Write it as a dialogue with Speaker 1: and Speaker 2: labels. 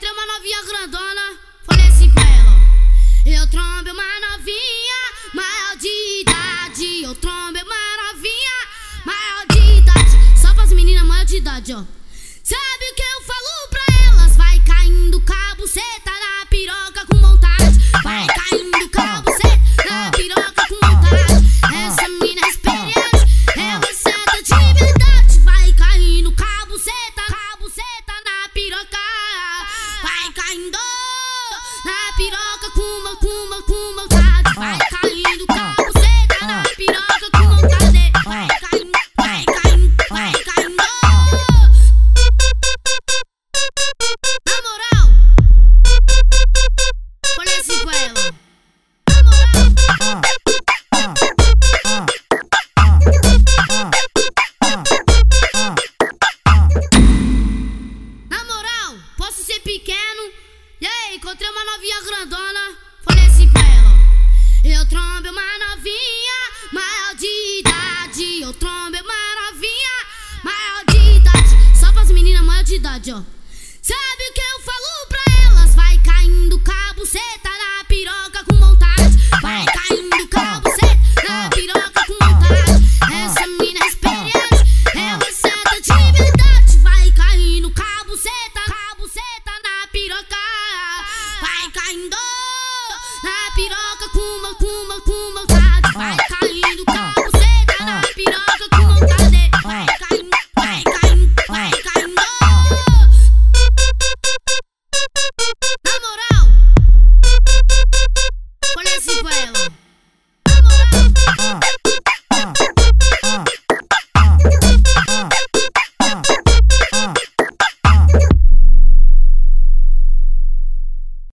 Speaker 1: novinha grandona, falei assim pra ela: Eu trombo uma novinha, maior de idade. Eu trombo uma novinha, maior de idade. Só pras meninas maior de idade, ó. Piroca com, vo- com encontrei uma novinha grandona. Falei assim pra ela: Eu trombo uma novinha, maior de idade. Eu trombo uma novinha, maior de idade. Só pras meninas maior de idade, ó. piroca, kuma, kuma, kuma.